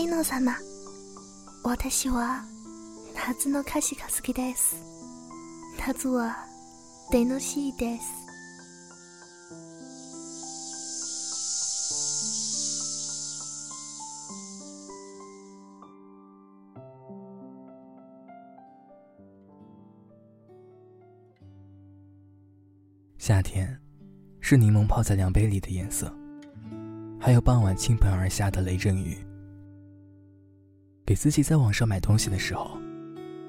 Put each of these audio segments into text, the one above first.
天皇様私は夏の歌詞が好きです夏は楽しいです夏天，是柠檬泡在凉杯里的颜色，还有傍晚倾盆而下的雷阵雨。 给自己在网上买东西的时候，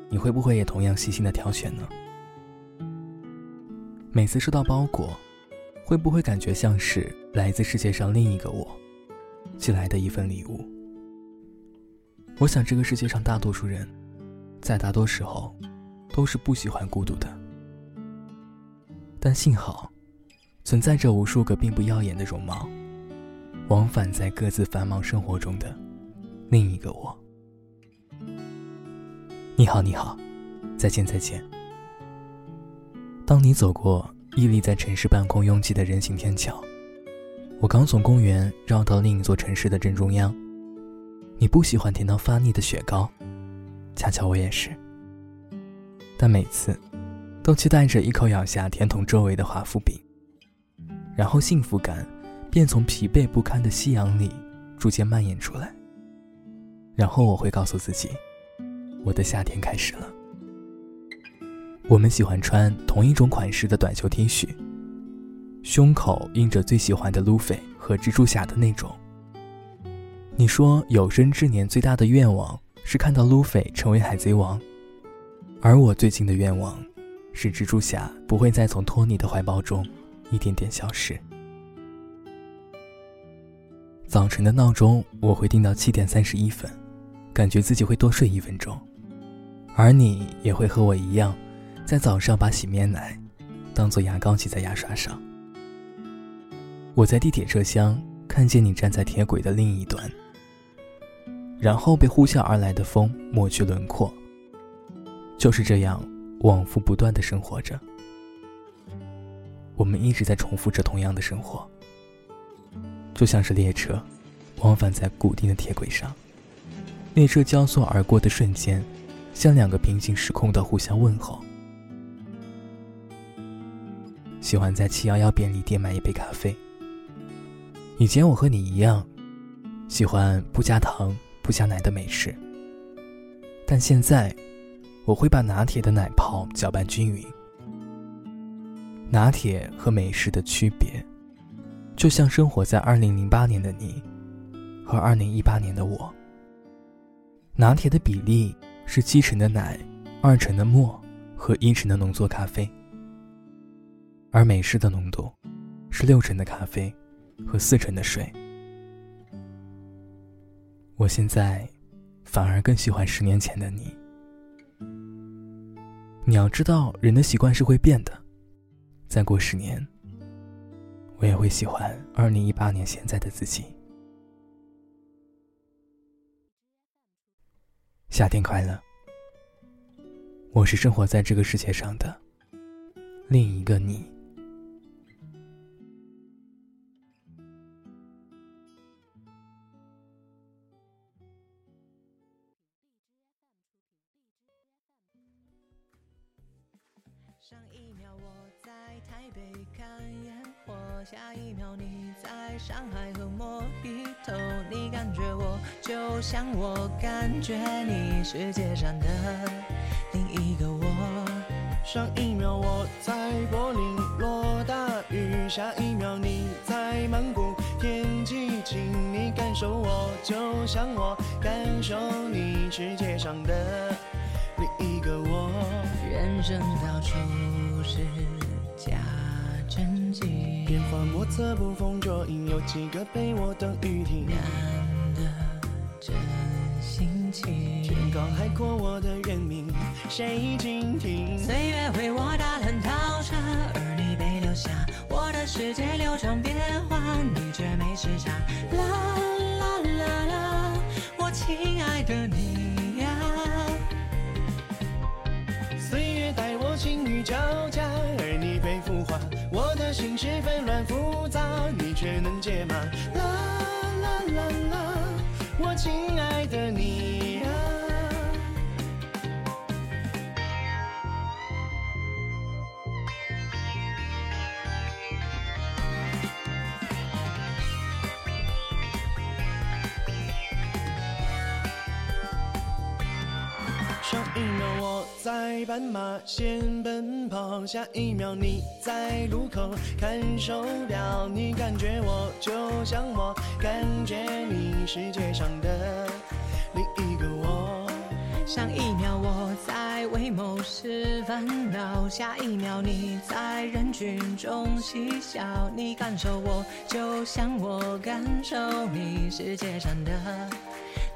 你会不会也同样细心的挑选呢？每次收到包裹，会不会感觉像是来自世界上另一个我寄来的一份礼物？我想，这个世界上大多数人，在大多时候，都是不喜欢孤独的。但幸好，存在着无数个并不耀眼的容貌，往返在各自繁忙生活中的另一个我。你好，你好，再见，再见。当你走过屹立在城市半空拥挤的人行天桥，我刚从公园绕到另一座城市的正中央。你不喜欢甜到发腻的雪糕，恰巧我也是。但每次。都期待着一口咬下甜筒周围的华夫饼，然后幸福感便从疲惫不堪的夕阳里逐渐蔓延出来。然后我会告诉自己，我的夏天开始了。我们喜欢穿同一种款式的短袖 T 恤，胸口印着最喜欢的路飞和蜘蛛侠的那种。你说有生之年最大的愿望是看到路飞成为海贼王，而我最近的愿望。是蜘蛛侠不会再从托尼的怀抱中一点点消失。早晨的闹钟我会定到七点三十一分，感觉自己会多睡一分钟。而你也会和我一样，在早上把洗面奶当做牙膏挤在牙刷上。我在地铁车厢看见你站在铁轨的另一端，然后被呼啸而来的风抹去轮廓。就是这样。往复不断的生活着，我们一直在重复着同样的生活，就像是列车往返在固定的铁轨上，列车交错而过的瞬间，像两个平行时空的互相问候。喜欢在七幺幺便利店买一杯咖啡。以前我和你一样，喜欢不加糖、不加奶的美式，但现在。我会把拿铁的奶泡搅拌均匀。拿铁和美式的区别，就像生活在二零零八年的你和二零一八年的我。拿铁的比例是七成的奶，二成的沫和一成的浓缩咖啡，而美式的浓度是六成的咖啡和四成的水。我现在反而更喜欢十年前的你。你要知道，人的习惯是会变的。再过十年，我也会喜欢二零一八年现在的自己。夏天快乐！我是生活在这个世界上的另一个你。上一秒我在台北看下一秒你在上海喝莫吉托，你感觉我就像我感觉你，世界上的另一个我。上一秒我在柏林落大雨，下一秒你在曼谷天气晴，你感受我就像我感受你，世界上的另一个我。人生到处是假真迹，变化莫测捕风捉影，有几个陪我等雨停？难得真心情，天高海阔我的原名，谁倾听？岁月为我打乱套车，而你被留下，我的世界流转变化，你却没时差。啦啦啦啦，我亲爱的你。岁月待我情雨交加，上一秒我在斑马线奔跑，下一秒你在路口看手表，你感觉我就像我感觉你，世界上的另一个我。上一秒我在为某事烦恼，下一秒你在人群中嬉笑。你感受我，就像我感受你，世界上的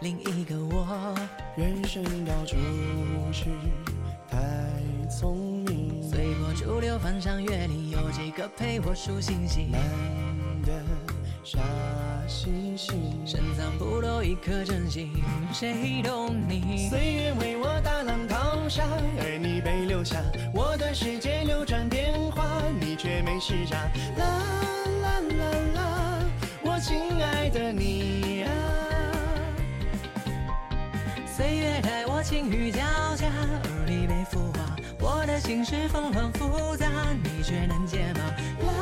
另一个我。人生到处是太聪明，随波逐流，翻山越岭，有几个陪我数星星？难得傻兮兮。深藏不露一颗真心，谁懂你？岁月为我大浪淘沙，而你被留下。我的世界流转变化，你却没时差。月待我晴雨交加，而你被孵化。我的心事纷乱复杂，你却能解码。啦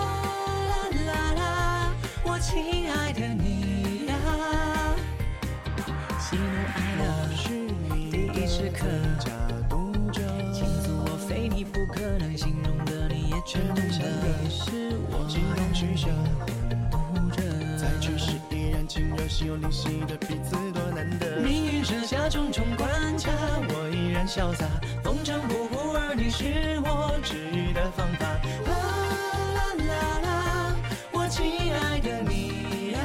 啦啦啦，我亲爱的你呀、喜怒哀乐，是你第一时刻假读者，倾诉我非你不可能形容的，你也全懂想得。的是我心动取舍。只是，依然亲热，心有灵犀的彼此多难得。命运设下重重关卡，我依然潇洒，风尘仆仆，而你是我治愈的方法。啦啦啦啦，我亲爱的你呀、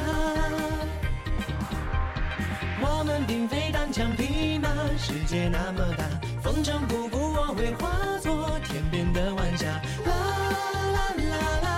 我们并非单枪匹马，世界那么大，风尘仆仆，我会化作天边的晚霞。啦啦啦啦